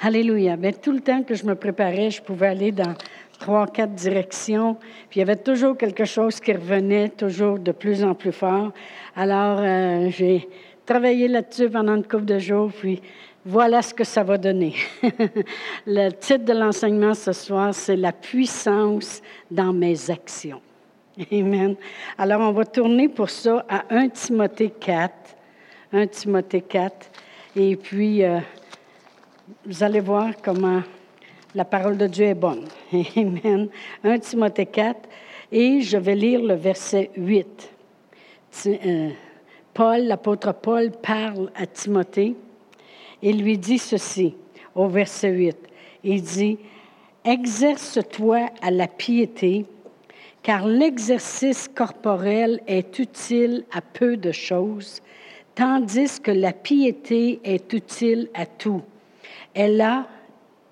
Alléluia. Mais tout le temps que je me préparais, je pouvais aller dans trois, quatre directions. Puis il y avait toujours quelque chose qui revenait, toujours de plus en plus fort. Alors, euh, j'ai travaillé là-dessus pendant une couple de jours, puis voilà ce que ça va donner. Le titre de l'enseignement ce soir, c'est La puissance dans mes actions. Amen. Alors, on va tourner pour ça à 1 Timothée 4. 1 Timothée 4. Et puis, euh, vous allez voir comment la parole de Dieu est bonne. Amen. 1 Timothée 4. Et je vais lire le verset 8. Euh, Paul, l'apôtre Paul, parle à Timothée et lui dit ceci au verset 8. Il dit, Exerce-toi à la piété, car l'exercice corporel est utile à peu de choses, tandis que la piété est utile à tout. Elle a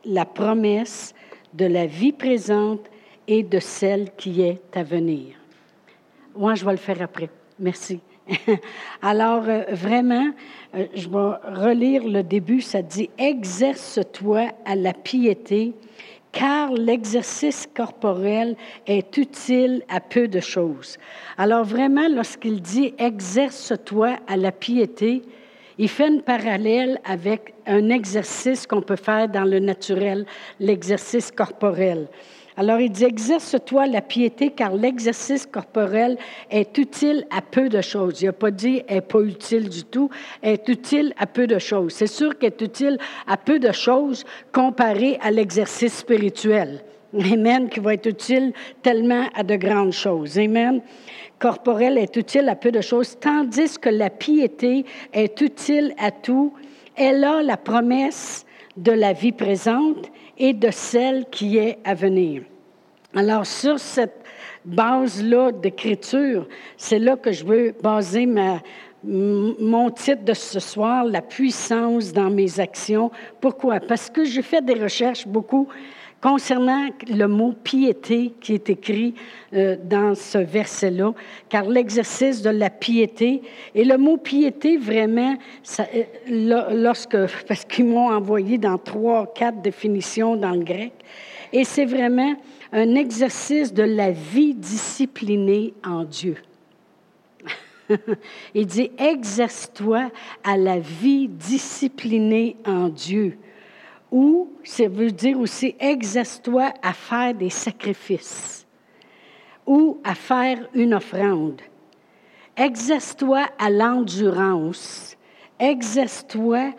la promesse de la vie présente et de celle qui est à venir. Moi, je vais le faire après. Merci. Alors, euh, vraiment, euh, je vais relire le début. Ça dit, exerce-toi à la piété, car l'exercice corporel est utile à peu de choses. Alors, vraiment, lorsqu'il dit, exerce-toi à la piété, il fait une parallèle avec un exercice qu'on peut faire dans le naturel, l'exercice corporel. Alors il dit, exerce-toi la piété car l'exercice corporel est utile à peu de choses. Il n'a pas dit est pas utile du tout, est utile à peu de choses. C'est sûr qu'elle est utile à peu de choses comparé à l'exercice spirituel. Amen, qui va être utile tellement à de grandes choses. Amen. Corporel est utile à peu de choses, tandis que la piété est utile à tout. Elle a la promesse de la vie présente et de celle qui est à venir. Alors, sur cette base-là d'écriture, c'est là que je veux baser ma, mon titre de ce soir, La puissance dans mes actions. Pourquoi? Parce que j'ai fait des recherches beaucoup concernant le mot piété qui est écrit euh, dans ce verset-là, car l'exercice de la piété, et le mot piété, vraiment, euh, lorsque, parce qu'ils m'ont envoyé dans trois, quatre définitions dans le grec, et c'est vraiment un exercice de la vie disciplinée en Dieu. Il dit, exerce-toi à la vie disciplinée en Dieu ou ça veut dire aussi exerce-toi à faire des sacrifices ou à faire une offrande. Exerce-toi à l'endurance. Exerce-toi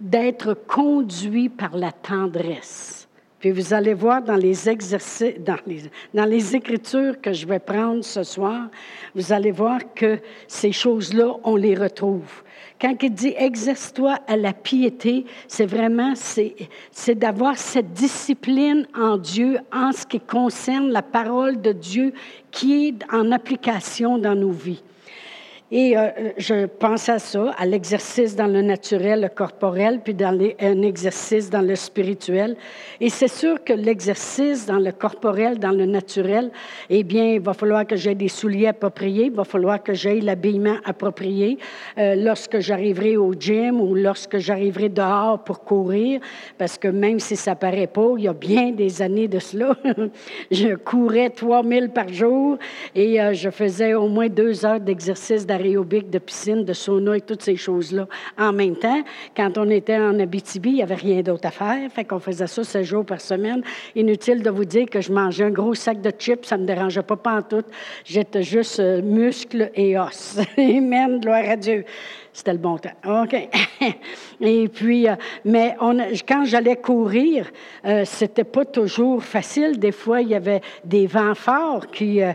d'être conduit par la tendresse. Puis vous allez voir dans les exercices, dans les, dans les écritures que je vais prendre ce soir, vous allez voir que ces choses-là, on les retrouve. Quand il dit exerce-toi à la piété, c'est vraiment, c'est d'avoir cette discipline en Dieu en ce qui concerne la parole de Dieu qui est en application dans nos vies. Et euh, je pense à ça, à l'exercice dans le naturel, le corporel, puis dans un exercice dans le spirituel. Et c'est sûr que l'exercice dans le corporel, dans le naturel, eh bien, il va falloir que j'aie des souliers appropriés, il va falloir que j'aie l'habillement approprié euh, lorsque j'arriverai au gym ou lorsque j'arriverai dehors pour courir, parce que même si ça paraît pas, il y a bien des années de cela, je courais 3000 par jour et euh, je faisais au moins deux heures d'exercice de piscine, de sauna et toutes ces choses-là. En même temps, quand on était en Abitibi, il n'y avait rien d'autre à faire. Fait qu'on faisait ça sept jours par semaine. Inutile de vous dire que je mangeais un gros sac de chips, ça ne me dérangeait pas tout. J'étais juste euh, muscle et os. Amen, gloire à Dieu. C'était le bon temps. OK. Et puis, euh, mais quand j'allais courir, euh, c'était pas toujours facile. Des fois, il y avait des vents forts. Qui, euh,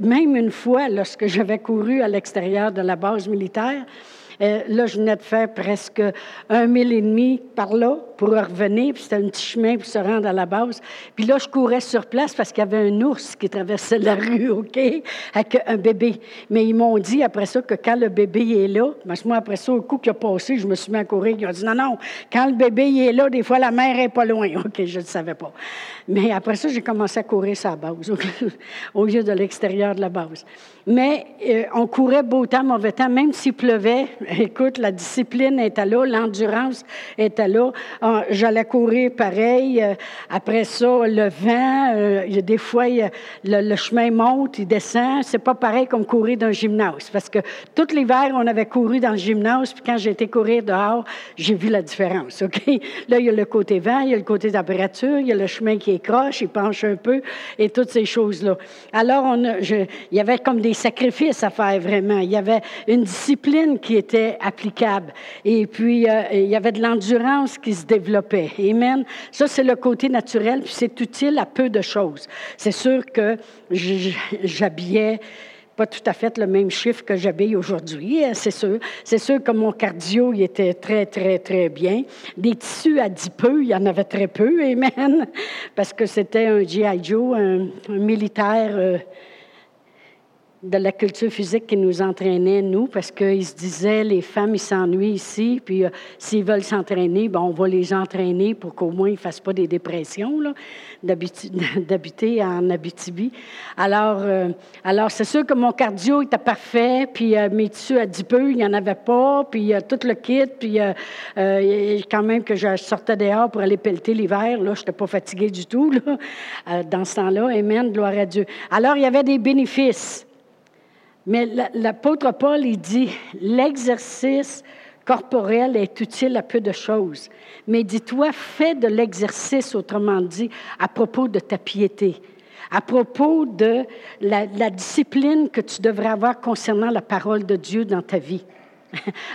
même une fois, lorsque j'avais couru à l'extérieur de la base militaire, euh, là, je venais de faire presque un mille et demi par là pour revenir, puis c'était un petit chemin pour se rendre à la base. Puis là, je courais sur place parce qu'il y avait un ours qui traversait la rue, OK, avec un bébé. Mais ils m'ont dit après ça que quand le bébé est là, moi, après ça, au coup qui a passé, je me suis mis à courir. Ils ont dit non, non, quand le bébé est là, des fois, la mère est pas loin. OK, je ne savais pas. Mais après ça, j'ai commencé à courir la base, au lieu de l'extérieur de la base. Mais euh, on courait beau temps, mauvais temps, même s'il pleuvait, écoute, la discipline était là, l'endurance était là. Ah, j'allais courir pareil. Euh, après ça, le vent, euh, des fois, le, chemin monte, il descend. C'est pas pareil comme courir dans un gymnase. Parce que tout l'hiver, on avait couru dans le gymnase, puis quand j'ai été courir dehors, j'ai vu la différence, OK? Là, il y a le côté vent, il y a le côté température, il y a le chemin qui est croche, il penche un peu, et toutes ces choses-là. Alors, on il y avait comme des sacrifices à faire vraiment. Il y avait une discipline qui était applicable. Et puis, euh, il y avait de l'endurance qui se développait. Amen. Ça, c'est le côté naturel, puis c'est utile à peu de choses. C'est sûr que j'habillais pas tout à fait le même chiffre que j'habille aujourd'hui, hein, c'est sûr. C'est sûr que mon cardio, il était très, très, très bien. Des tissus à dix peu, il y en avait très peu, amen, parce que c'était un G.I. Joe, un, militaire... Euh, de la culture physique qui nous entraînait, nous, parce qu'ils se disaient, les femmes, ils s'ennuient ici, puis euh, s'ils veulent s'entraîner, ben, on va les entraîner pour qu'au moins ils ne fassent pas des dépressions, d'habiter en Abitibi. Alors, euh, alors c'est sûr que mon cardio était parfait, puis euh, mes tissus à 10 peu, il n'y en avait pas, puis tout le kit, puis quand même que je sortais dehors pour aller pelleter l'hiver, là, je n'étais pas fatiguée du tout, là, dans ce temps-là. Amen, gloire à Dieu. Alors, il y avait des bénéfices. Mais l'apôtre Paul, il dit, l'exercice corporel est utile à peu de choses. Mais dis-toi, fais de l'exercice, autrement dit, à propos de ta piété, à propos de la discipline que tu devrais avoir concernant la parole de Dieu dans ta vie.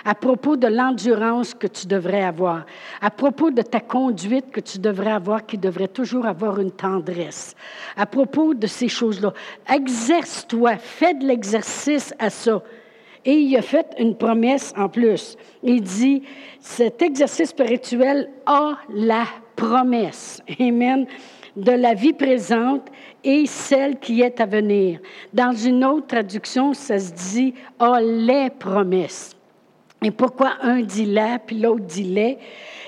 À propos de l'endurance que tu devrais avoir, à propos de ta conduite que tu devrais avoir, qui devrait toujours avoir une tendresse, à propos de ces choses-là. Exerce-toi, fais de l'exercice à ça. Et il a fait une promesse en plus. Il dit, cet exercice spirituel a la promesse. Amen de la vie présente et celle qui est à venir. Dans une autre traduction, ça se dit a les promesses. Et pourquoi un dit là, puis l'autre dit les?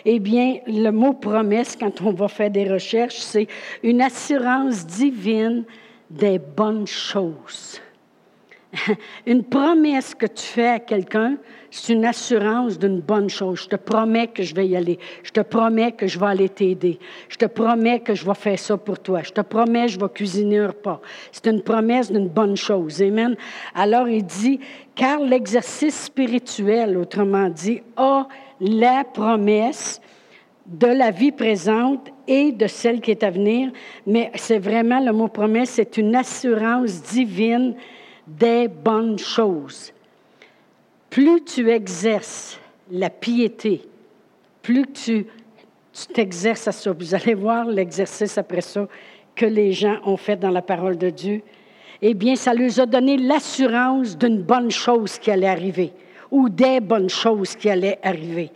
Eh bien, le mot promesse, quand on va faire des recherches, c'est une assurance divine des bonnes choses. Une promesse que tu fais à quelqu'un, c'est une assurance d'une bonne chose. Je te promets que je vais y aller. Je te promets que je vais aller t'aider. Je te promets que je vais faire ça pour toi. Je te promets que je vais cuisiner un repas. C'est une promesse d'une bonne chose. Amen. Alors il dit, car l'exercice spirituel, autrement dit, a la promesse de la vie présente et de celle qui est à venir, mais c'est vraiment le mot promesse, c'est une assurance divine des bonnes choses. Plus tu exerces la piété, plus tu t'exerces à ça. Vous allez voir l'exercice après ça que les gens ont fait dans la parole de Dieu. Eh bien, ça leur a donné l'assurance d'une bonne chose qui allait arriver ou des bonnes choses qui allaient arriver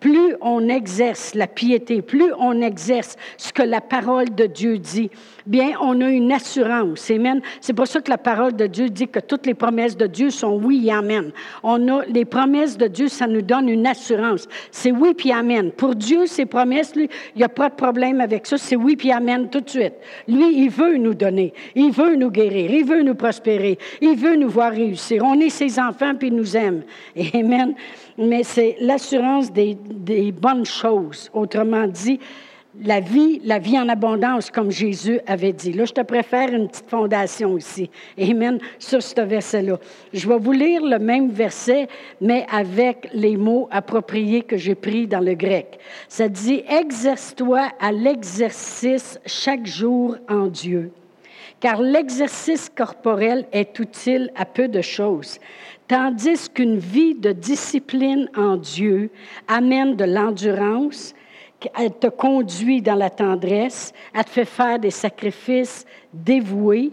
plus on exerce la piété, plus on exerce ce que la parole de Dieu dit, bien, on a une assurance. Amen. C'est pour ça que la parole de Dieu dit que toutes les promesses de Dieu sont oui et amen. On a les promesses de Dieu, ça nous donne une assurance. C'est oui puis amen. Pour Dieu, ses promesses, lui, il n'y a pas de problème avec ça. C'est oui puis amen tout de suite. Lui, il veut nous donner. Il veut nous guérir. Il veut nous prospérer. Il veut nous voir réussir. On est ses enfants puis il nous aime. Amen mais c'est l'assurance des, bonnes choses. Autrement dit, la vie, la vie en abondance, comme Jésus avait dit. Là, je te préfère une petite fondation ici. Amen. Sur ce verset-là. Je vais vous lire le même verset, mais avec les mots appropriés que j'ai pris dans le grec. Ça dit Exerce-toi à l'exercice chaque jour en Dieu. Car l'exercice corporel est utile à peu de choses, tandis qu'une vie de discipline en Dieu amène de l'endurance, elle te conduit dans la tendresse, elle te fait faire des sacrifices dévoués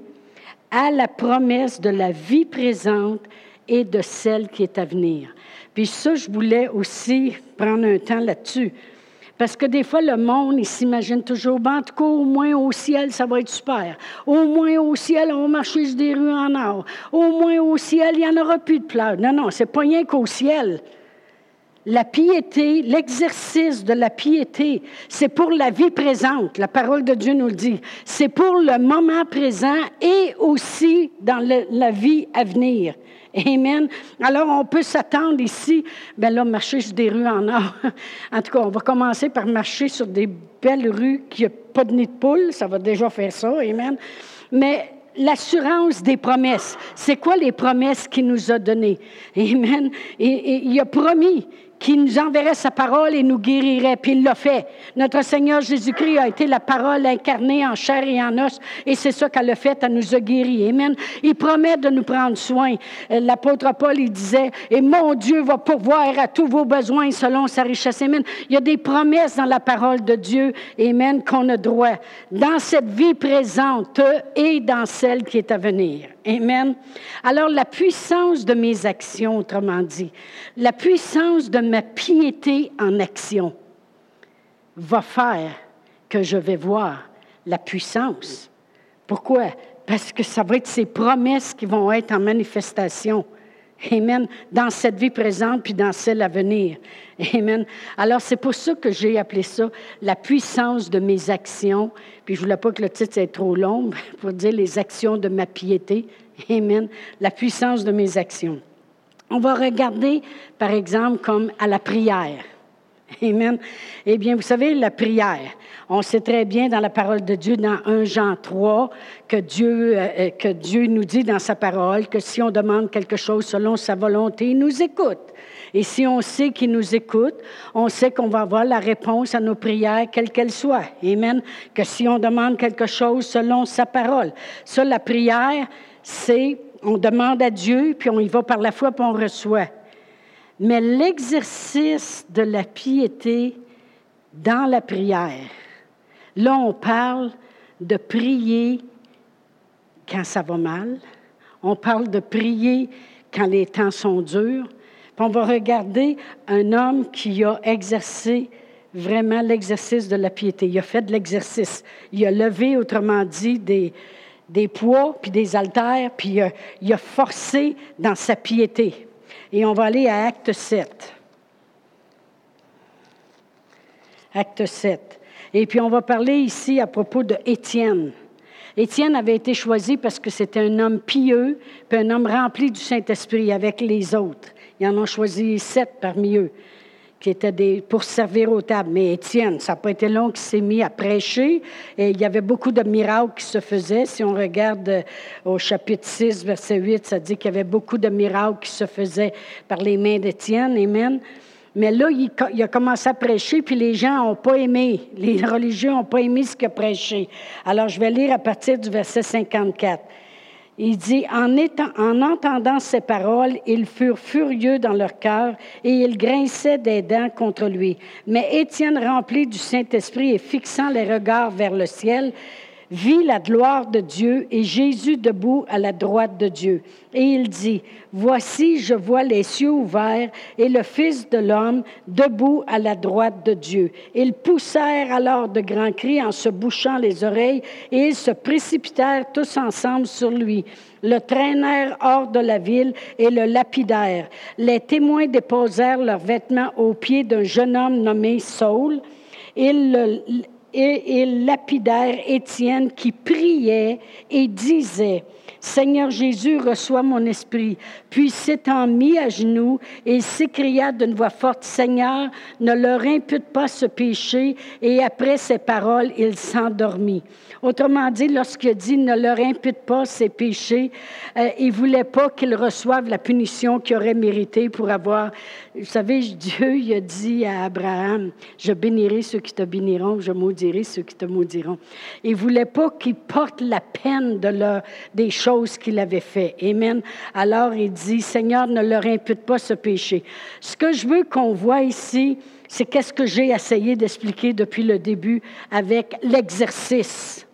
à la promesse de la vie présente et de celle qui est à venir. Puis ça, je voulais aussi prendre un temps là-dessus. Parce que des fois, le monde, il s'imagine toujours, ben, en tout cas, au moins au ciel, ça va être super. Au moins au ciel, on va marcher sur des rues en or. Au moins au ciel, il n'y en aura plus de pleurs. Non, non, c'est pas rien qu'au ciel. la piété, l'exercice de la piété, c'est pour la vie présente. La parole de Dieu nous le dit. C'est pour le moment présent et aussi dans la vie à venir. Amen. Alors, on peut s'attendre ici, ben là, marcher sur des rues en or. en tout cas, on va commencer par marcher sur des belles rues qui n'ont pas de nid de poule. Ça va déjà faire ça. Amen. Mais l'assurance des promesses. C'est quoi les promesses qu'il nous a données? Amen. et il a promis qui nous enverrait sa parole et nous guérirait, puis il l'a fait. Notre Seigneur Jésus-Christ a été la parole incarnée en chair et en os, et c'est ça qu'elle a fait, elle nous a guéris. Amen. Il promet de nous prendre soin. Euh, l'apôtre Paul, il disait, et mon Dieu va pourvoir à tous vos besoins selon sa richesse. Amen. Il y a des promesses dans la parole de Dieu, Amen, qu'on a droit, dans cette vie présente et dans celle qui est à venir. Amen. Alors la puissance de mes actions, autrement dit, la puissance de ma piété en action va faire que je vais voir la puissance. Pourquoi? Parce que ça va être ces promesses qui vont être en manifestation. Amen. Dans cette vie présente puis dans celle à venir. Amen. Alors, c'est pour ça que j'ai appelé ça la puissance de mes actions. Puis, je voulais pas que le titre soit trop long pour dire les actions de ma piété. Amen. La puissance de mes actions. On va regarder, par exemple, comme à la prière. Amen. Eh bien, vous savez, la prière, on sait très bien dans la parole de Dieu, dans 1 Jean 3, que Dieu, euh, euh, que Dieu nous dit dans sa parole que si on demande quelque chose selon sa volonté, il nous écoute. Et si on sait qu'il nous écoute, on sait qu'on va avoir la réponse à nos prières, quelle qu'elle soit. Amen. Que si on demande quelque chose selon sa parole. Ça, la prière, c'est on demande à Dieu, puis on y va par la foi, puis on reçoit. Mais l'exercice de la piété dans la prière, là, on parle de prier quand ça va mal. On parle de prier quand les temps sont durs. Puis on va regarder un homme qui a exercé vraiment l'exercice de la piété. Il a fait de l'exercice. Il a levé, autrement dit, des, des poids, puis des haltères, puis il a forcé dans sa piété. Et on va aller à Acte 7. Acte 7. Et puis on va parler ici à propos de Étienne. Étienne avait été choisi parce que c'était un homme pieux, puis un homme rempli du Saint-Esprit avec les autres. Ils en ont choisi sept parmi eux qui étaient des, pour servir aux tables. Mais Étienne, ça n'a pas été long qu'il s'est mis à prêcher. Et il y avait beaucoup de miracles qui se faisaient. Si on regarde euh, au chapitre 6, verset 8, ça dit qu'il y avait beaucoup de miracles qui se faisaient par les mains d'Étienne. Amen. Mais là, il, il, a commencé à prêcher, puis les gens n'ont pas aimé. Les religieux n'ont pas aimé ce qu'il a prêché. Alors, je vais lire à partir du verset 54. Il dit, en, en, entendant ces paroles, ils furent furieux dans leur cœur et ils grinçaient des dents contre lui. Mais Étienne, rempli du Saint-Esprit et fixant les regards vers le ciel, vit la gloire de Dieu et Jésus debout à la droite de Dieu. Et il dit, Voici, je vois les cieux ouverts et le Fils de l'homme debout à la droite de Dieu. Ils poussèrent alors de grands cris en se bouchant les oreilles et ils se précipitèrent tous ensemble sur lui le traînèrent hors de la ville et le lapidèrent. Les témoins déposèrent leurs vêtements aux pieds d'un jeune homme nommé Saul. Ils le, et ils lapidèrent Étienne qui priait et disait, Seigneur Jésus, reçois mon esprit. Puis s'étant mis à genoux, il s'écria d'une voix forte, Seigneur, ne leur impute pas ce péché. Et après ces paroles, il s'endormit. Autrement dit, lorsqu'il dit ne leur impute pas ces péchés, euh, il voulait pas qu'ils reçoivent la punition qu'ils auraient mérité pour avoir. Vous savez, Dieu a dit à Abraham Je bénirai ceux qui te béniront, je maudirai ceux qui te maudiront. Il voulait pas qu'ils portent la peine de leur, des choses qu'il avait fait. Amen. Alors il dit Seigneur, ne leur impute pas ce péché. Ce que je veux qu'on voit ici, c'est qu'est-ce que j'ai essayé d'expliquer depuis le début avec l'exercice.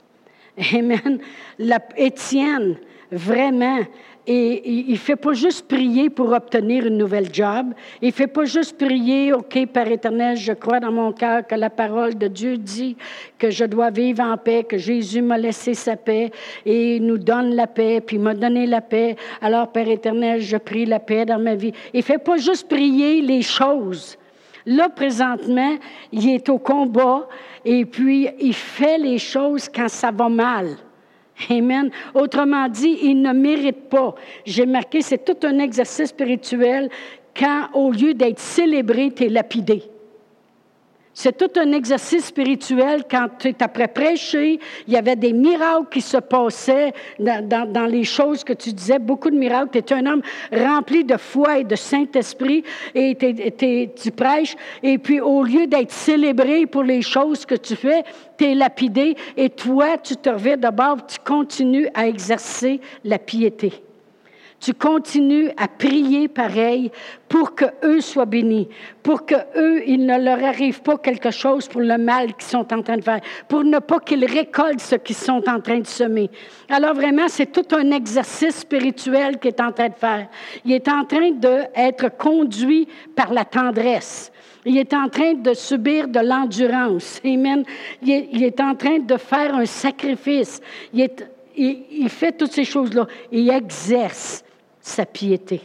Amen. La, Étienne, vraiment, et il ne fait pas juste prier pour obtenir une nouvelle job. Il ne fait pas juste prier, OK, Père éternel, je crois dans mon cœur que la parole de Dieu dit que je dois vivre en paix, que Jésus m'a laissé sa paix et nous donne la paix, puis m'a donné la paix. Alors, Père éternel, je prie la paix dans ma vie. Il ne fait pas juste prier les choses Là, présentement, il est au combat et puis il fait les choses quand ça va mal. Amen. Autrement dit, il ne mérite pas. J'ai marqué, c'est tout un exercice spirituel quand, au lieu d'être célébré, tu es lapidé. C'est tout un exercice spirituel quand tu es après prêcher. Il y avait des miracles qui se passaient dans, les choses que tu disais, beaucoup de miracles. Tu es un homme rempli de foi et de Saint-Esprit et tu prêches. Et puis, au lieu d'être célébré pour les choses que tu fais, tu es lapidé et toi, tu te reviens d'abord, tu continues à exercer la piété tu continues à prier pareil pour que eux soient bénis, pour que eux, il ne leur arrive pas quelque chose pour le mal qu'ils sont en train de faire, pour ne pas qu'ils récoltent ce qu'ils sont en train de semer. Alors vraiment, c'est tout un exercice spirituel qu'il est en train de faire. Il est en train d'être conduit par la tendresse. Il est en train de subir de l'endurance. Amen. Il est, en train de faire un sacrifice. Il, il fait toutes ces choses-là. Il exerce sa piété.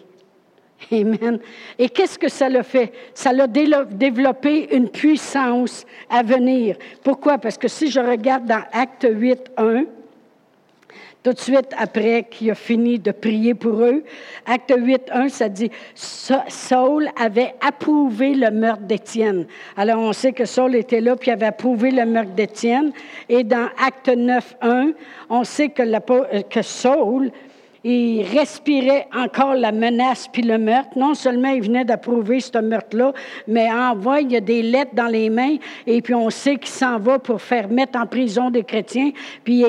Amen. Et qu'est-ce que ça l'a fait? Ça l'a développé une puissance à venir. Pourquoi? Parce que si je regarde dans Acte 8, 1, tout de suite après qu'il a fini de prier pour eux, Acte 8, 1, ça dit Saul avait approuvé le meurtre d'Étienne. Alors on sait que Saul était là puis avait approuvé le meurtre d'Étienne. Et dans Acte 9, 1, on sait que, que Saul il respirait encore la menace puis le meurtre. Non seulement il venait d'approuver ce meurtre-là, mais envoie, il y a des lettres dans les mains, et puis on sait qu'il s'en va pour faire mettre en prison des chrétiens, puis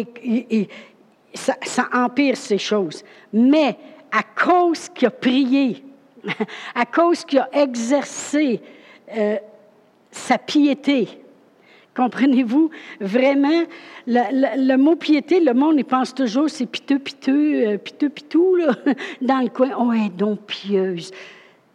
ça, empire ces choses. Mais à cause qu'il a prié, à cause qu'il a exercé euh, sa piété, Comprenez-vous? Vraiment, le, mot piété, le monde, il pense toujours, c'est piteux, piteux, euh, piteux, là, dans le coin. Oh, est donc pieuse.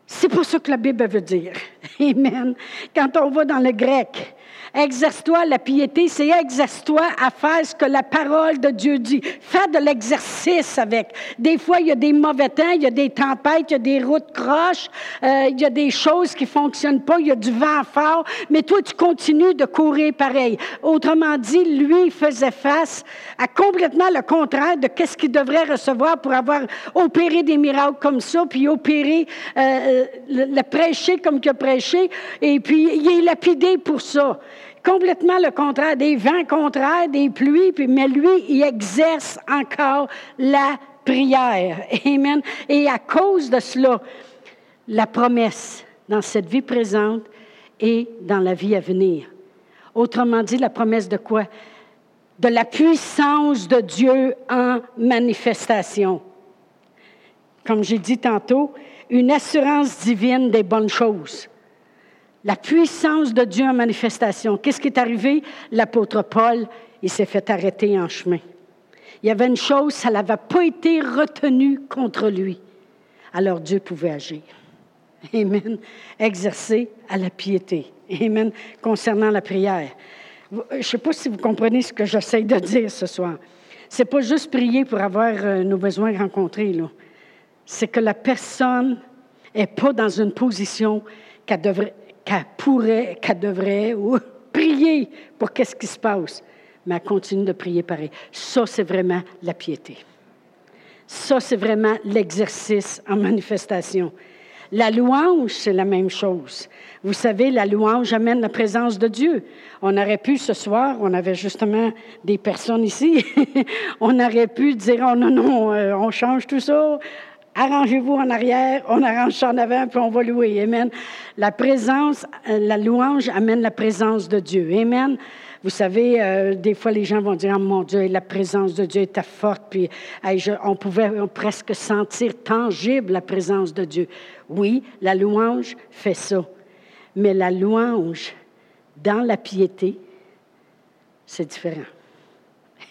C'est pas ça que la Bible veut dire. Amen. Quand on va dans le grec, Exerce-toi la piété, c'est exerce-toi à faire ce que la parole de Dieu dit. Fais de l'exercice avec. Des fois, il y a des mauvais temps, il y a des tempêtes, il y a des routes croches, euh, il y a des choses qui fonctionnent pas, il y a du vent fort, mais toi, tu continues de courir pareil. Autrement dit, lui faisait face à complètement le contraire de qu'est-ce qu'il devrait recevoir pour avoir opéré des miracles comme ça, puis opéré, euh, le, prêcher comme qu'il a prêché, et puis il est lapidé pour ça complètement le contraire, des vents contraires, des pluies, mais lui, il exerce encore la prière. Amen. Et à cause de cela, la promesse dans cette vie présente et dans la vie à venir. Autrement dit, la promesse de quoi? De la puissance de Dieu en manifestation. Comme j'ai dit tantôt, une assurance divine des bonnes choses la puissance de Dieu en manifestation. Qu'est-ce qui est arrivé? L'apôtre Paul, il s'est fait arrêter en chemin. Il y avait une chose, ça n'avait pas été retenu contre lui. Alors Dieu pouvait agir. Amen. Exercer à la piété. Amen. Concernant la prière. Je ne sais pas si vous comprenez ce que j'essaie de dire ce soir. Ce n'est pas juste prier pour avoir euh, nos besoins rencontrés. C'est que la personne n'est pas dans une position qu'elle devrait, qu'elle pourrait, qu'elle devrait, prier pour qu'est-ce qui se passe. Mais elle continue de prier pareil. Ça, c'est vraiment la piété. Ça, c'est vraiment l'exercice en manifestation. La louange, c'est la même chose. Vous savez, la louange amène la présence de Dieu. On aurait pu ce soir, on avait justement des personnes ici, on aurait pu dire, oh non, non, euh, on change tout ça, Arrangez-vous en arrière, on arrange ça en avant, puis on va louer. Amen. La présence, euh, la louange amène la présence de Dieu. Amen. Vous savez, euh, des fois, les gens vont dire, oh, mon Dieu, la présence de Dieu était forte, puis on pouvait presque sentir tangible la présence de Dieu. Oui, la louange fait ça. Mais la louange dans la piété, c'est différent.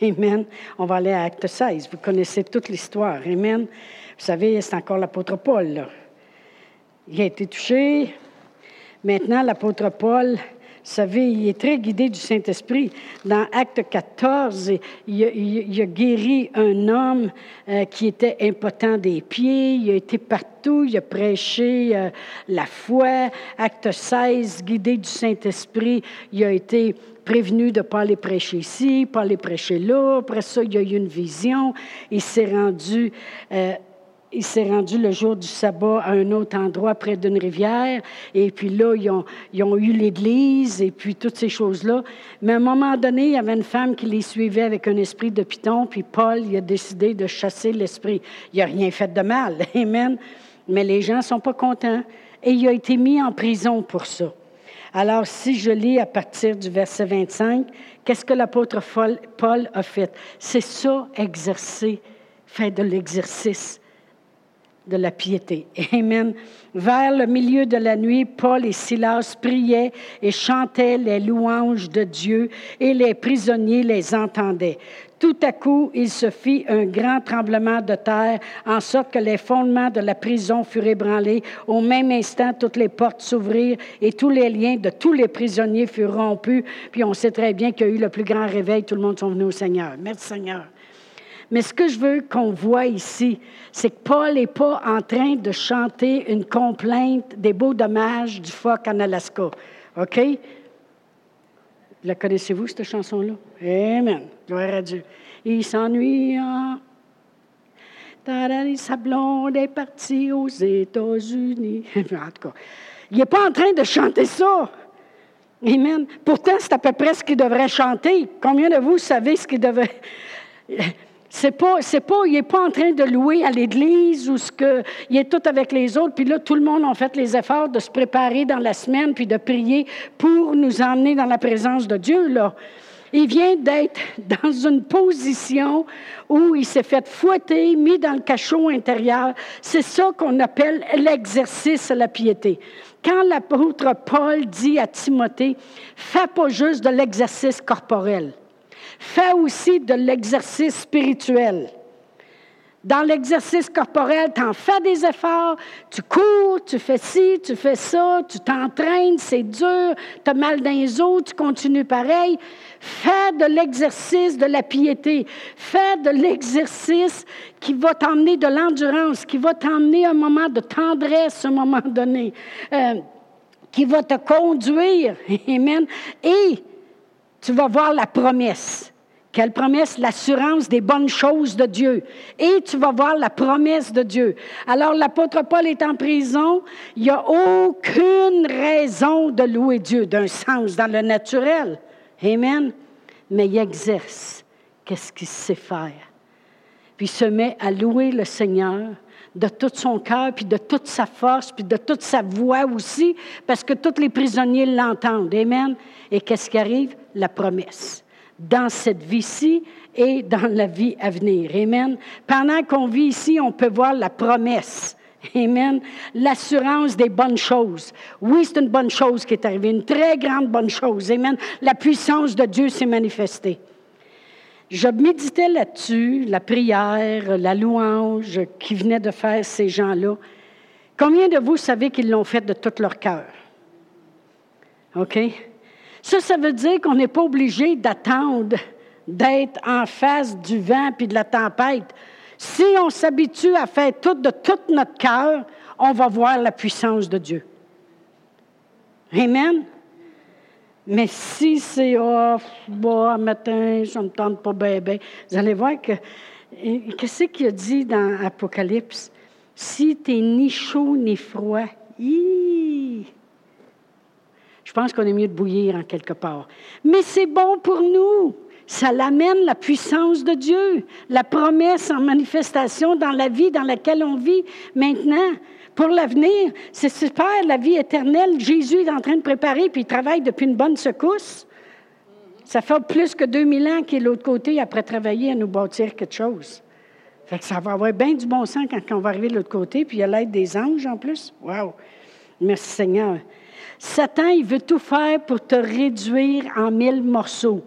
Amen. On va aller à Acte 16. Vous connaissez toute l'histoire. Amen. Vous savez, c'est encore l'apôtre Paul. Là. Il a été touché. Maintenant, l'apôtre Paul, savez, il est très guidé du Saint-Esprit. Dans Acte 14, il a, guéri un homme euh, qui était impotent des pieds. Il a été partout. Il a prêché euh, la foi. Acte 16, guidé du Saint-Esprit, il a été prévenu de ne pas aller prêcher ici, pas aller prêcher là. Après ça, il a eu une vision. Il s'est rendu... Euh, il s'est rendu le jour du sabbat à un autre endroit près d'une rivière. Et puis là, ils ont, ils ont eu l'Église et puis toutes ces choses-là. Mais à un moment donné, il y avait une femme qui les suivait avec un esprit de python. Puis Paul, il a décidé de chasser l'esprit. Il n'a rien fait de mal. Amen. Mais les gens ne sont pas contents. Et il a été mis en prison pour ça. Alors, si je lis à partir du verset 25, qu'est-ce que l'apôtre Paul a fait? C'est ça, exercer, faire de l'exercice de la piété. Amen. Vers le milieu de la nuit, Paul et Silas priaient et chantaient les louanges de Dieu et les prisonniers les entendaient. Tout à coup, il se fit un grand tremblement de terre, en sorte que les fondements de la prison furent ébranlés. Au même instant, toutes les portes s'ouvrirent et tous les liens de tous les prisonniers furent rompus. Puis on sait très bien qu'il y a eu le plus grand réveil. Tout le monde sont venus au Seigneur. Merci Seigneur. Mais ce que je veux qu'on voit ici, c'est que Paul n'est pas en train de chanter une complainte des beaux dommages du phoque en Alaska. OK? La connaissez-vous, cette chanson-là? Amen. Gloire à Dieu. Il s'ennuie en... Sa blonde est partie aux États-Unis. en tout cas, il n'est pas en train de chanter ça. Amen. Pourtant, c'est à peu près ce qu'il devrait chanter. Combien de vous savez ce qu'il devrait... C'est pas, c'est pas, il n'est pas en train de louer à l'Église ou ce que, il est tout avec les autres, puis là, tout le monde a fait les efforts de se préparer dans la semaine, puis de prier pour nous emmener dans la présence de Dieu, là. Il vient d'être dans une position où il s'est fait fouetter, mis dans le cachot intérieur. C'est ça qu'on appelle l'exercice à la piété. Quand l'apôtre Paul dit à Timothée, fais pas juste de l'exercice corporel Fais aussi de l'exercice spirituel. Dans l'exercice corporel, tu en fais des efforts, tu cours, tu fais ci, tu fais ça, tu t'entraînes, c'est dur, tu as mal dans les tu continues pareil. Fais de l'exercice de la piété. Fais de l'exercice qui va t'emmener de l'endurance, qui va t'emmener un moment de tendresse un moment donné, euh, qui va te conduire. Amen. Et tu vas voir la promesse. Quelle promesse? L'assurance des bonnes choses de Dieu. Et tu vas voir la promesse de Dieu. Alors, l'apôtre Paul est en prison. Il n'y a aucune raison de louer Dieu d'un sens dans le naturel. Amen. Mais il exerce. Qu'est-ce qu'il sait faire? Puis il se met à louer le Seigneur de tout son cœur, puis de toute sa force, puis de toute sa voix aussi, parce que tous les prisonniers l'entendent. Amen. Et qu'est-ce qui arrive? La promesse dans cette vie-ci et dans la vie à venir. Amen. Pendant qu'on vit ici, on peut voir la promesse. Amen. L'assurance des bonnes choses. Oui, c'est une bonne chose qui est arrivée, une très grande bonne chose. Amen. La puissance de Dieu s'est manifestée. Je méditais là-dessus, la prière, la louange qui venait de faire ces gens-là. Combien de vous savez qu'ils l'ont fait de tout leur cœur? OK? Ça, ça veut dire qu'on n'est pas obligé d'attendre d'être en face du vent puis de la tempête. Si on s'habitue à faire tout de tout notre cœur, on va voir la puissance de Dieu. Amen? Mais si c'est off, bon, matin, ça ne me tente pas bébé, vous allez voir que. Qu'est-ce qu'il a dit dans Apocalypse? Si tu n'es ni chaud ni froid, je pense qu'on est mieux de bouillir en quelque part. Mais c'est bon pour nous. Ça l'amène la puissance de Dieu, la promesse en manifestation dans la vie dans laquelle on vit maintenant. Pour l'avenir, c'est super, la vie éternelle. Jésus est en train de préparer, puis il travaille depuis une bonne secousse. Ça fait plus que 2000 ans qu'il est de l'autre côté après travailler à nous bâtir quelque chose. Ça va avoir bien du bon sens quand on va arriver de l'autre côté, puis il y a l'aide des anges en plus. Wow! Merci Seigneur. Satan, il veut tout faire pour te réduire en mille morceaux.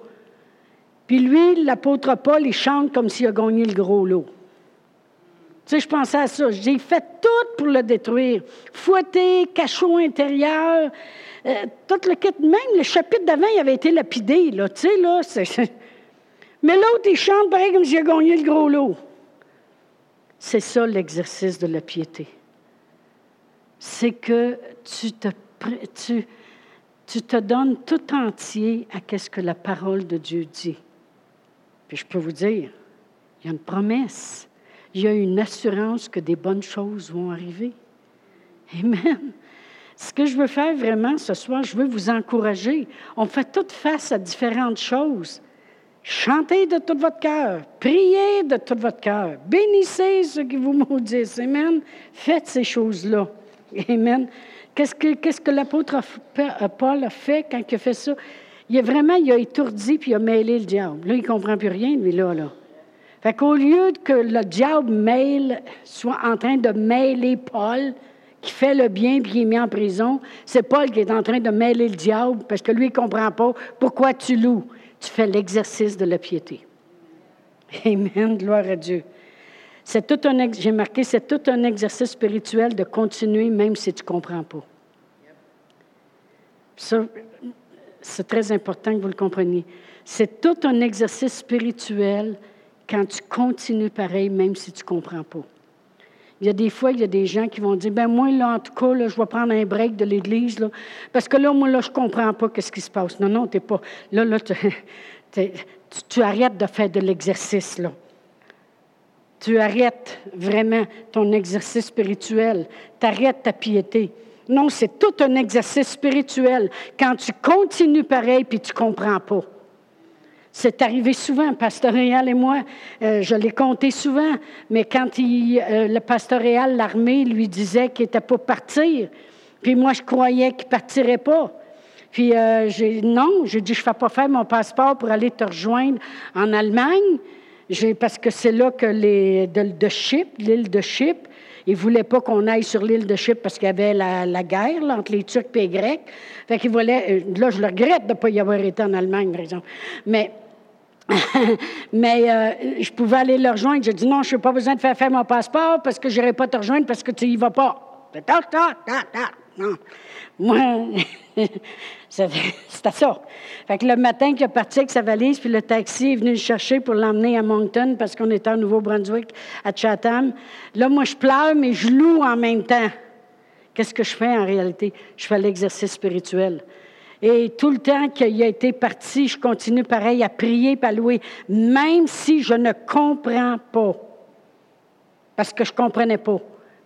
Puis lui, l'apôtre Paul, il chante comme s'il a gagné le gros lot. Tu sais, je pensais à ça. J'ai fait tout pour le détruire. Fouetté, cachot intérieur, euh, même le chapitre d'avant, il avait été lapidé, là, tu sais, là. Mais l'autre, il chante pareil comme s'il a gagné le gros lot. C'est ça l'exercice de la piété. C'est que tu te, tu, te donnes tout entier à ce que la parole de Dieu dit. Puis je peux vous dire, il y a une promesse, il y a une assurance que des bonnes choses vont arriver. Amen. Ce que je veux faire vraiment ce soir, je veux vous encourager. On fait toute face à différentes choses. Chantez de tout votre cœur. Priez de tout votre cœur. Bénissez ceux qui vous maudissent. Amen. Faites ces choses-là. Amen. Qu'est-ce que, l'apôtre Paul a fait quand il a fait ça? Il a vraiment, il a étourdi puis il a mêlé le diable. Là, il ne comprend plus rien, lui, là. là. Fait qu'au lieu que le diable mêle, soit en train de mêler Paul, qui fait le bien puis qui est mis en prison, c'est Paul qui est en train de mêler le diable parce que lui, il ne comprend pas pourquoi tu loues. Tu fais l'exercice de la piété. Amen, gloire à Dieu. C'est tout un, j'ai marqué, c'est tout un exercice spirituel de continuer même si tu ne comprends pas. Ça, c'est très important que vous le compreniez. C'est tout un exercice spirituel quand tu continues pareil, même si tu ne comprends pas. Il y a des fois, il y a des gens qui vont dire, ben moi, là, en tout cas, là, je vais prendre un break de l'Église, là, parce que là, moi, là, je ne comprends pas ce qui se passe. Non, non, tu pas... Là, là, tu, arrêtes de faire de l'exercice, là. Tu arrêtes vraiment ton exercice spirituel. Tu arrêtes ta piété. Non, c'est tout un exercice spirituel. Quand tu continues pareil, puis tu ne comprends pas. C'est arrivé souvent, Pasteur Réal et moi, euh, je l'ai compté souvent, mais quand il, euh, le Pasteur Réal, l'armée, lui disait qu'il n'était pas partir, puis moi, je croyais qu'il ne partirait pas. Puis euh, j'ai non, j'ai dit, je ne fais pas faire mon passeport pour aller te rejoindre en Allemagne, parce que c'est là que les, de, l'île de Chypre, ils ne voulaient pas qu'on aille sur l'île de Chypre parce qu'il y avait la, guerre entre les Turcs et les Grecs. Fait qu'ils voulaient, là, je le regrette de ne pas y avoir été en Allemagne, par exemple. Mais mais euh, je pouvais aller le rejoindre. J'ai dit non, je n'ai pas besoin de faire faire mon passeport parce que je n'irai pas te rejoindre parce que tu n'y vas pas. Non. Moi, c'était ça. Fait que le matin qu'il est parti avec sa valise, puis le taxi est venu le chercher pour l'emmener à Moncton parce qu'on était au Nouveau-Brunswick, à Chatham. Là, moi, je pleure, mais je loue en même temps. Qu'est-ce que je fais en réalité? Je fais l'exercice spirituel. Et tout le temps qu'il a été parti, je continue pareil à prier à louer, même si je ne comprends pas. Parce que je ne comprenais pas.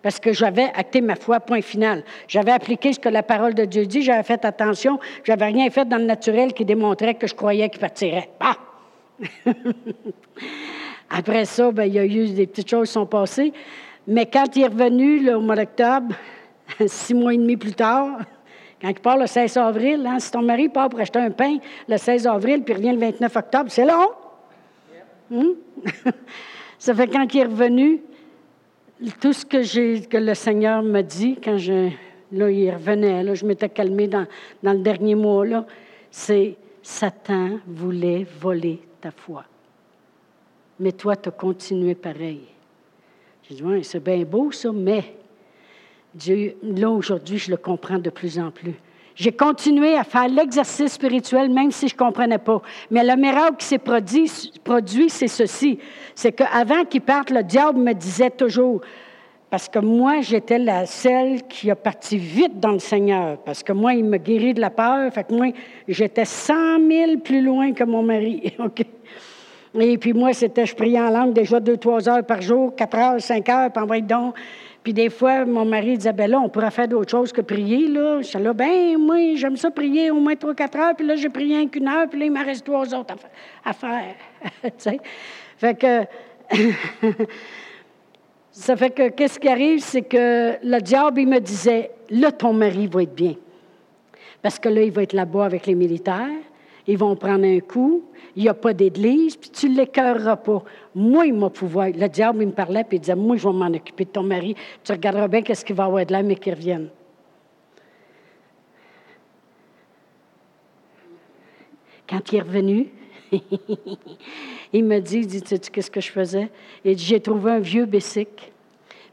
Parce que j'avais acté ma foi, point final. J'avais appliqué ce que la parole de Dieu dit, j'avais fait attention, j'avais rien fait dans le naturel qui démontrait que je croyais qu'il partirait. Ah! Après ça, ben, il y a eu des petites choses qui sont passées. Mais quand il est revenu au mois d'octobre, six mois et demi plus tard, quand il part le 16 avril, hein, si ton mari part pour acheter un pain le 16 avril puis revient le 29 octobre, c'est long. Hmm? Ça fait quand il est revenu, tout ce que, le Seigneur m'a dit, quand je, là, il revenait, je m'étais calmée dans, le dernier mois, là, c'est Satan voulait voler ta foi. Mais toi, tu as continué pareil. J'ai dit, c'est bien beau ça, mais Dieu, là, aujourd'hui, je le comprends de plus en plus. J'ai continué à faire l'exercice spirituel, même si je ne comprenais pas. Mais le miracle qui s'est produit, c'est ceci. C'est qu'avant qu'il parte, le diable me disait toujours, parce que moi, j'étais la seule qui a parti vite dans le Seigneur. Parce que moi, il me guérit de la peur. Fait que moi, j'étais cent mille plus loin que mon mari. Et puis moi, c'était, je priais en langue déjà deux, trois heures par jour, quatre heures, cinq heures, puis envoyer donc. Puis des fois, mon mari disait, ben là, on pourrait faire d'autres choses que prier, là. Je là, ben, moi, j'aime ça prier au moins trois, quatre heures, puis là, j'ai prié un qu'une heure, puis là, il m'en reste trois autres à, faire. tu sais? Fait que. ça fait que, qu'est-ce qui arrive, c'est que le diable, il me disait, là, ton mari va être bien. Parce que là, il va être là-bas avec les militaires ils vont prendre un coup, il n'y a pas d'église, puis tu ne l'écœureras pas. Moi, il m'a pouvoir. Le diable, il me parlait, puis il disait, moi, je vais m'en occuper de ton mari. Tu regarderas bien qu'est-ce qu'il va avoir de là, mais qu'il revienne. Quand il est revenu, il me dit, dit tu sais qu'est-ce que je faisais? Il dit, j'ai trouvé un vieux Bessic.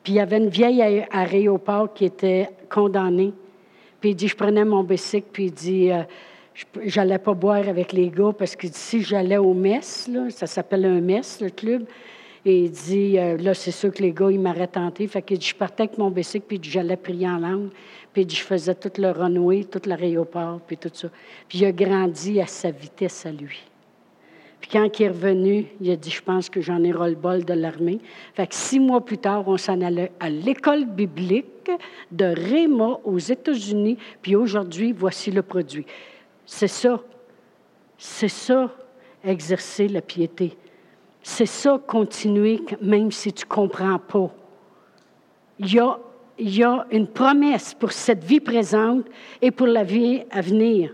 Puis il y avait une vieille aéroport qui était condamnée. Puis il dit, je prenais mon bicycle, puis il dit, euh, j'allais pas boire avec les gars parce que si j'allais au mess, là, ça s'appelle un mess, le club, et il dit, euh, là, c'est sûr que les gars, ils m'auraient tenté. Fait dit, je partais avec mon bicycle, puis j'allais prier en langue. Puis je faisais tout le runway, tout l'aéroport, puis tout ça. Puis il a grandi à sa vitesse à lui. Puis quand il est revenu, il a dit, je pense que j'en ai ras le bol de l'armée. Fait que six mois plus tard, on s'en allait à l'école biblique de Réma aux États-Unis. Puis aujourd'hui, voici le produit. C'est ça. C'est ça, exercer la piété. C'est ça, continuer même si tu ne comprends pas. Il y, a, il y a une promesse pour cette vie présente et pour la vie à venir.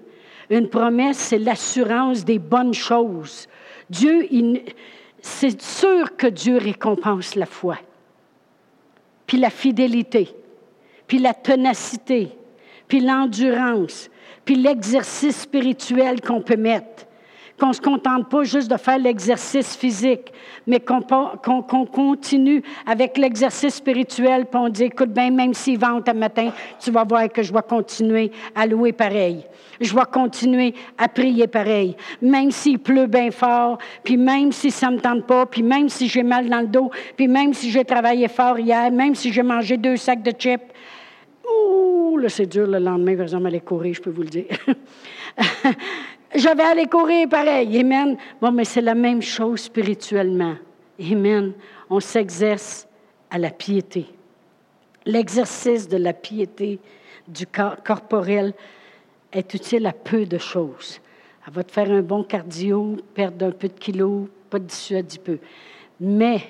Une promesse, c'est l'assurance des bonnes choses. Dieu, c'est sûr que Dieu récompense la foi, puis la fidélité, puis la ténacité, puis l'endurance, l'exercice spirituel qu'on peut mettre qu'on ne se contente pas juste de faire l'exercice physique, mais qu'on continue avec l'exercice spirituel, puis on dit, écoute bien, même s'il vente un matin, tu vas voir que je vais continuer à louer pareil. Je vais continuer à prier pareil. Même s'il pleut bien fort, puis même si ça ne me tente pas, puis même si j'ai mal dans le dos, puis même si j'ai travaillé fort hier, même si j'ai mangé deux sacs de chips, Ouh, là, c'est dur le lendemain, par exemple, aller courir, je peux vous le dire. Je vais aller courir pareil. Amen. Bon, mais c'est la même chose spirituellement. Amen. On s'exerce à la piété. L'exercice de la piété du corps corporel est utile à peu de choses. Elle va te faire un bon cardio, perdre un peu de kilos, pas de dissuader peu. Mais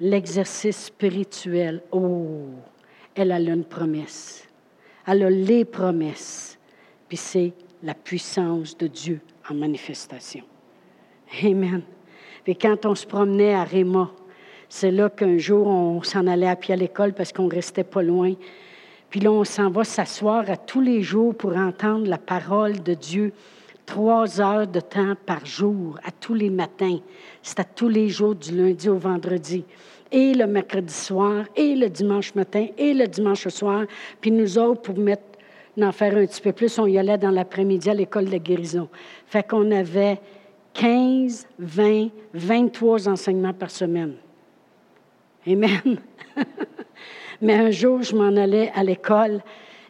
l'exercice spirituel, oh, elle a une promesse. Elle a les promesses. Puis c'est la puissance de Dieu en manifestation. Amen. Et quand on se promenait à Réma, c'est là qu'un jour, on s'en allait à pied à l'école parce qu'on restait pas loin. Puis là, on s'en va s'asseoir à tous les jours pour entendre la parole de Dieu. Trois heures de temps par jour, à tous les matins. C'est à tous les jours, du lundi au vendredi. Et le mercredi soir, et le dimanche matin, et le dimanche soir. Puis nous autres, pour d'en faire un petit peu plus. On y allait dans l'après-midi à l'école de guérison. Fait qu'on avait 15, 20, 23 enseignements par semaine. Amen. Mais un jour, je m'en allais à l'école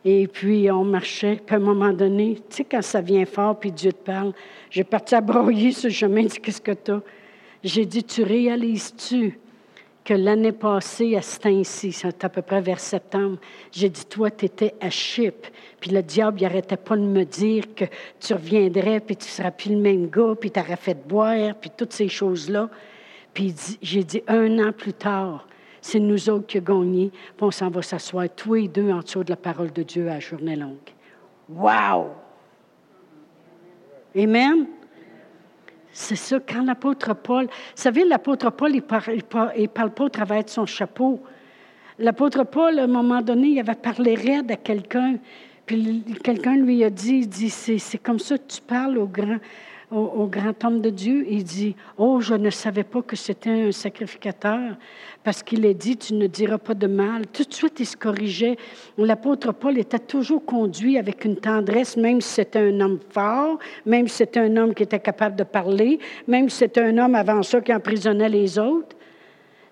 et puis on marchait. Puis à un moment donné, tu sais, quand ça vient fort, puis Dieu te parle, j'ai parti à broyer ce chemin. dit Qu'est-ce que tu as? J'ai dit Tu réalises-tu que l'année passée, à ce temps-ci, c'est à peu près vers septembre, j'ai dit, toi, tu à Chip. Puis le diable, n'arrêtait pas de me dire que tu reviendrais, puis tu seras plus le même gars, puis tu aurais fait boire, puis toutes ces choses-là. Puis j'ai dit, un an plus tard, c'est nous autres qui avons gagné, puis on s'en va s'asseoir tous les deux en dessous de la parole de Dieu à la journée longue. Wow! Amen? C'est ça, quand l'apôtre Paul, vous savez, l'apôtre Paul, il ne parle, pas au travers de son chapeau. L'apôtre Paul, à un moment donné, il avait parlé raide à quelqu'un, puis quelqu'un lui a dit, il dit, c'est comme ça que tu parles au grand, au, grand homme de Dieu. Il dit, oh, je ne savais pas que c'était un sacrificateur, parce qu'il est dit, tu ne diras pas de mal. Tout de suite, il se corrigeait. L'apôtre Paul était toujours conduit avec une tendresse, même si c'était un homme fort, même si c'était un homme qui était capable de parler, même si c'était un homme avant ça qui emprisonnait les autres.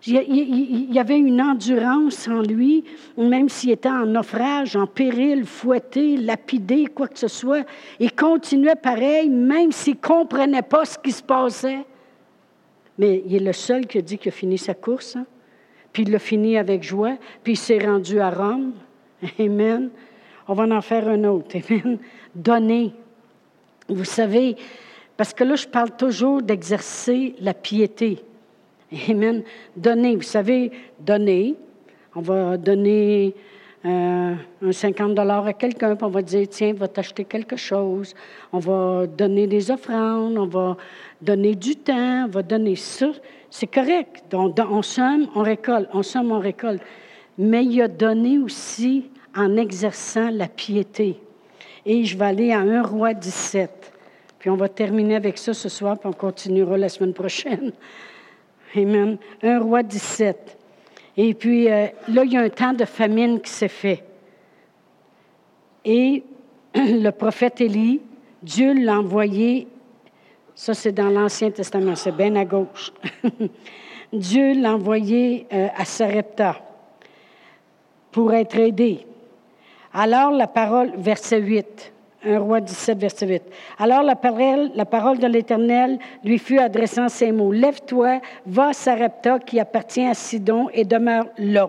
Il y avait une endurance en lui, même s'il était en naufrage, en péril, fouetté, lapidé, quoi que ce soit. Il continuait pareil, même s'il ne comprenait pas ce qui se passait. Mais il est le seul qui a dit qu'il a fini sa course. Hein. Puis il l'a fini avec joie. Puis il s'est rendu à Rome. Amen. On va en faire un autre. Amen. Donner. Vous savez, parce que là, je parle toujours d'exercer la piété. Amen. Donner, vous savez, donner. On va donner euh, un 50 à quelqu'un, puis on va dire, tiens, va t'acheter quelque chose. On va donner des offrandes, on va donner du temps, on va donner ça. C'est correct. On, on somme, on récolte. On somme, on récolte. Mais il a donné aussi en exerçant la piété. Et je vais aller à 1 roi 17. Puis on va terminer avec ça ce soir, puis on continuera la semaine prochaine. Amen. Un roi 17. Et puis euh, là, il y a un temps de famine qui s'est fait. Et le prophète Élie, Dieu l'a envoyé, ça c'est dans l'Ancien Testament, c'est bien à gauche. Dieu l'a envoyé euh, à Sarepta pour être aidé. Alors la parole, verset 8, 1 roi 17, verset 8. Alors la parole, la parole de l'Éternel lui fut adressant ces mots. Lève-toi, va à Sarepta qui appartient à Sidon et demeure là.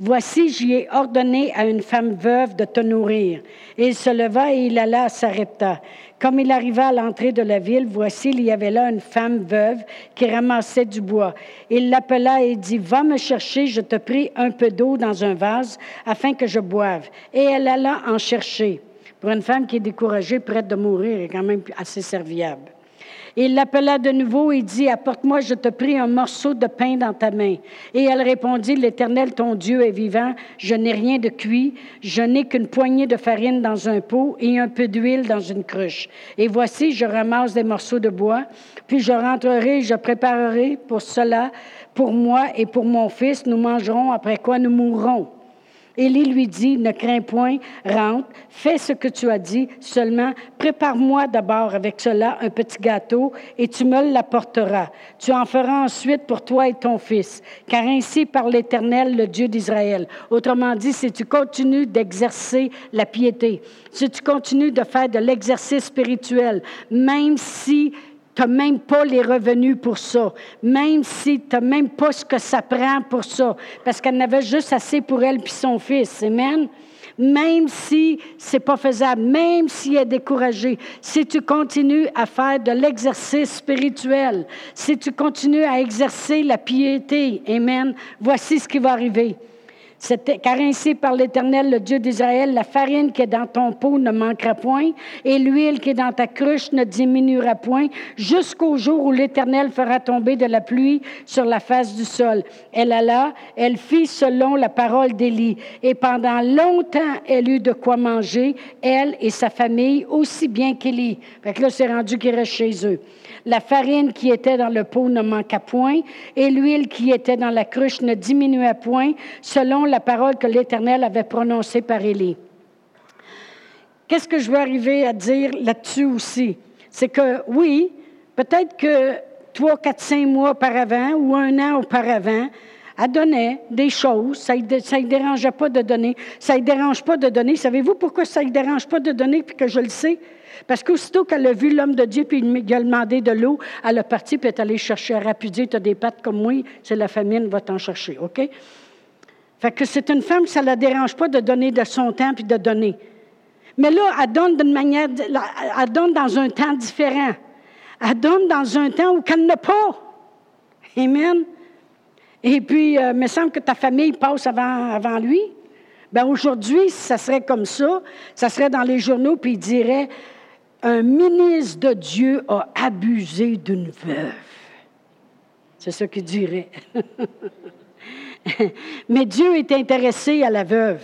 Voici, j'y ai ordonné à une femme veuve de te nourrir. Et il se leva et il alla à Sarepta. Comme il arriva à l'entrée de la ville, voici, il y avait là une femme veuve qui ramassait du bois. Il l'appela et dit, Va me chercher, je te prie, un peu d'eau dans un vase afin que je boive. Et elle alla en chercher. Pour une femme qui est découragée, prête de mourir, est quand même assez serviable. Il l'appela de nouveau et dit, Apporte-moi, je te prie, un morceau de pain dans ta main. Et elle répondit, L'Éternel, ton Dieu, est vivant, je n'ai rien de cuit, je n'ai qu'une poignée de farine dans un pot et un peu d'huile dans une cruche. Et voici, je ramasse des morceaux de bois, puis je rentrerai, je préparerai pour cela, pour moi et pour mon fils, nous mangerons, après quoi nous mourrons. Élie lui dit, ne crains point, rentre, fais ce que tu as dit, seulement prépare-moi d'abord avec cela un petit gâteau et tu me l'apporteras. Tu en feras ensuite pour toi et ton fils, car ainsi par l'Éternel, le Dieu d'Israël. Autrement dit, si tu continues d'exercer la piété, si tu continues de faire de l'exercice spirituel, même si tu n'as même pas les revenus pour ça, même si tu n'as même pas ce que ça prend pour ça, parce qu'elle n'avait juste assez pour elle puis son fils. Amen? Même si c'est pas faisable, même si elle est découragée, si tu continues à faire de l'exercice spirituel, si tu continues à exercer la piété, Amen, voici ce qui va arriver. Car ainsi par l'Éternel, le Dieu d'Israël, la farine qui est dans ton pot ne manquera point, et l'huile qui est dans ta cruche ne diminuera point, jusqu'au jour où l'Éternel fera tomber de la pluie sur la face du sol. Elle alla, elle fit selon la parole d'Élie, et pendant longtemps elle eut de quoi manger, elle et sa famille, aussi bien qu'Élie. Fait que là, c'est rendu qu'il reste chez eux. La farine qui était dans le pot ne manqua point, et l'huile qui était dans la cruche ne diminua point, selon la parole que l'Éternel avait prononcée par Élie. Qu'est-ce que je veux arriver à dire là-dessus aussi? C'est que oui, peut-être que trois, quatre, cinq mois auparavant ou un an auparavant, elle donnait des choses, ça ne lui dérangeait pas de donner. Ça ne dérange pas de donner. Savez-vous pourquoi ça ne dérange pas de donner, puis que je le sais? Parce qu'aussitôt qu'elle a vu l'homme de Dieu, puis il a demandé de l'eau, elle a parti, puis elle est allée chercher. Elle a tu as des pattes comme moi, c'est la famine, va t'en chercher, OK? Fait que c'est une femme, ça ne la dérange pas de donner de son temps, puis de donner. Mais là, elle donne d'une manière, elle donne dans un temps différent. Elle donne dans un temps où qu'elle n'a pas. Amen. Et puis, euh, il me semble que ta famille passe avant, avant lui. Bien, aujourd'hui, ça serait comme ça. Ça serait dans les journaux, puis il dirait un ministre de Dieu a abusé d'une veuve. C'est ce qu'il dirait. Mais Dieu est intéressé à la veuve.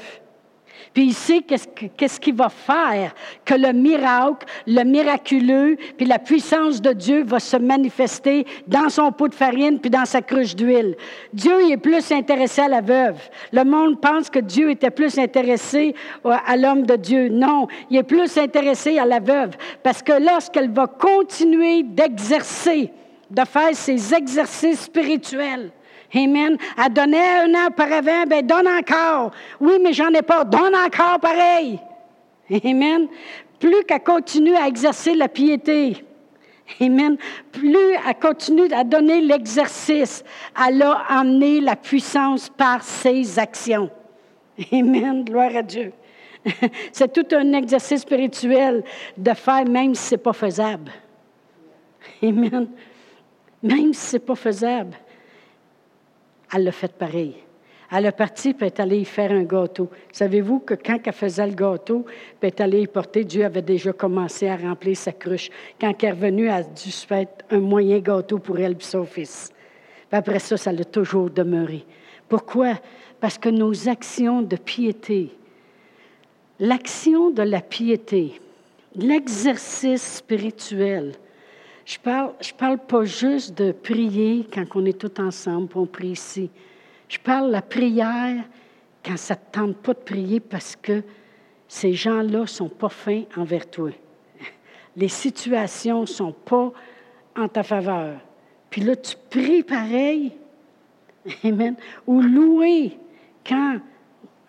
Puis il sait qu'est-ce qu'il va faire, que le miracle, le miraculeux, puis la puissance de Dieu va se manifester dans son pot de farine puis dans sa cruche d'huile. Dieu est plus intéressé à la veuve. Le monde pense que Dieu était plus intéressé à l'homme de Dieu. Non, il est plus intéressé à la veuve parce que lorsqu'elle va continuer d'exercer, de faire ses exercices spirituels, Amen. Elle donnait un an auparavant, ben donne encore. Oui, mais j'en ai pas. Donne encore pareil. Amen. Plus qu'elle continue à exercer la piété. Amen. Plus elle continue à donner l'exercice, elle a amené la puissance par ses actions. Amen. Gloire à Dieu. C'est tout un exercice spirituel de faire même si ce n'est pas faisable. Amen. Même si ce n'est pas faisable elle l'a fait pareil. Elle est partie, puis est allée y faire un gâteau. Savez-vous que quand elle faisait le gâteau, puis est allée y porter, Dieu avait déjà commencé à remplir sa cruche. Quand elle est revenue, elle a dû se faire un moyen gâteau pour elle et son fils. Après ça, ça l'a toujours demeuré. Pourquoi? Parce que nos actions de piété, l'action de la piété, l'exercice spirituel, je parle, je parle pas juste de prier quand on est tous ensemble, on prie ici. Je parle de la prière quand ça ne te tente pas de prier parce que ces gens-là ne sont pas fins envers toi. Les situations ne sont pas en ta faveur. Puis là, tu pries pareil. Amen. Ou louer quand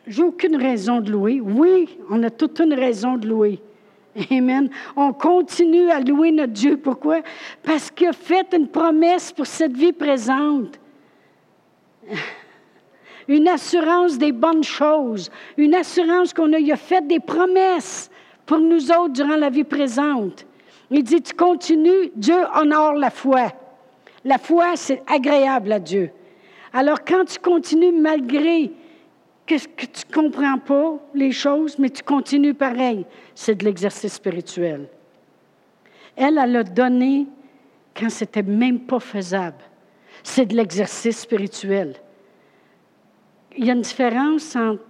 j'ai aucune raison de louer. Oui, on a toute une raison de louer. Amen. On continue à louer notre Dieu. Pourquoi? Parce qu'il a fait une promesse pour cette vie présente. Une assurance des bonnes choses. Une assurance qu'on a, a fait des promesses pour nous autres durant la vie présente. Il dit, tu continues, Dieu honore la foi. La foi, c'est agréable à Dieu. Alors quand tu continues malgré que, que tu comprends pas les choses, mais tu continues pareil, c'est de l'exercice spirituel. Elle, elle a donné quand c'était même pas faisable. C'est de l'exercice spirituel. Il y a une différence entre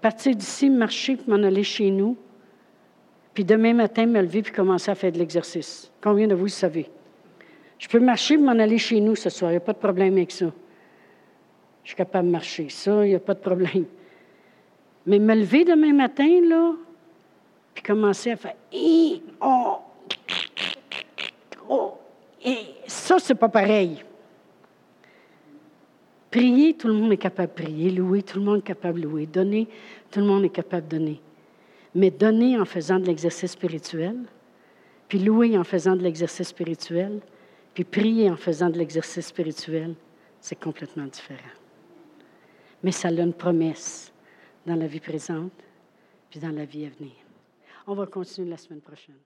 partir d'ici, marcher, puis m'en aller chez nous, puis demain matin, me lever puis commencer à faire de l'exercice. Combien de vous le savez? Je peux marcher et m'en aller chez nous ce soir. Il n'y a pas de problème avec ça. Je suis capable de marcher. Ça, il n'y a pas de problème. Mais me lever demain matin, là, puis commencer à faire oh, oh, et ça, c'est pas pareil. Prier, tout le monde est capable de prier. Louer, tout le monde est capable de louer. Donner, tout le monde est capable de donner. Mais donner en faisant de l'exercice spirituel, puis louer en faisant de l'exercice spirituel, puis prier en faisant de l'exercice spirituel, c'est complètement différent. Mais ça a une promesse dans la vie présente, puis dans la vie à venir. On va continuer la semaine prochaine.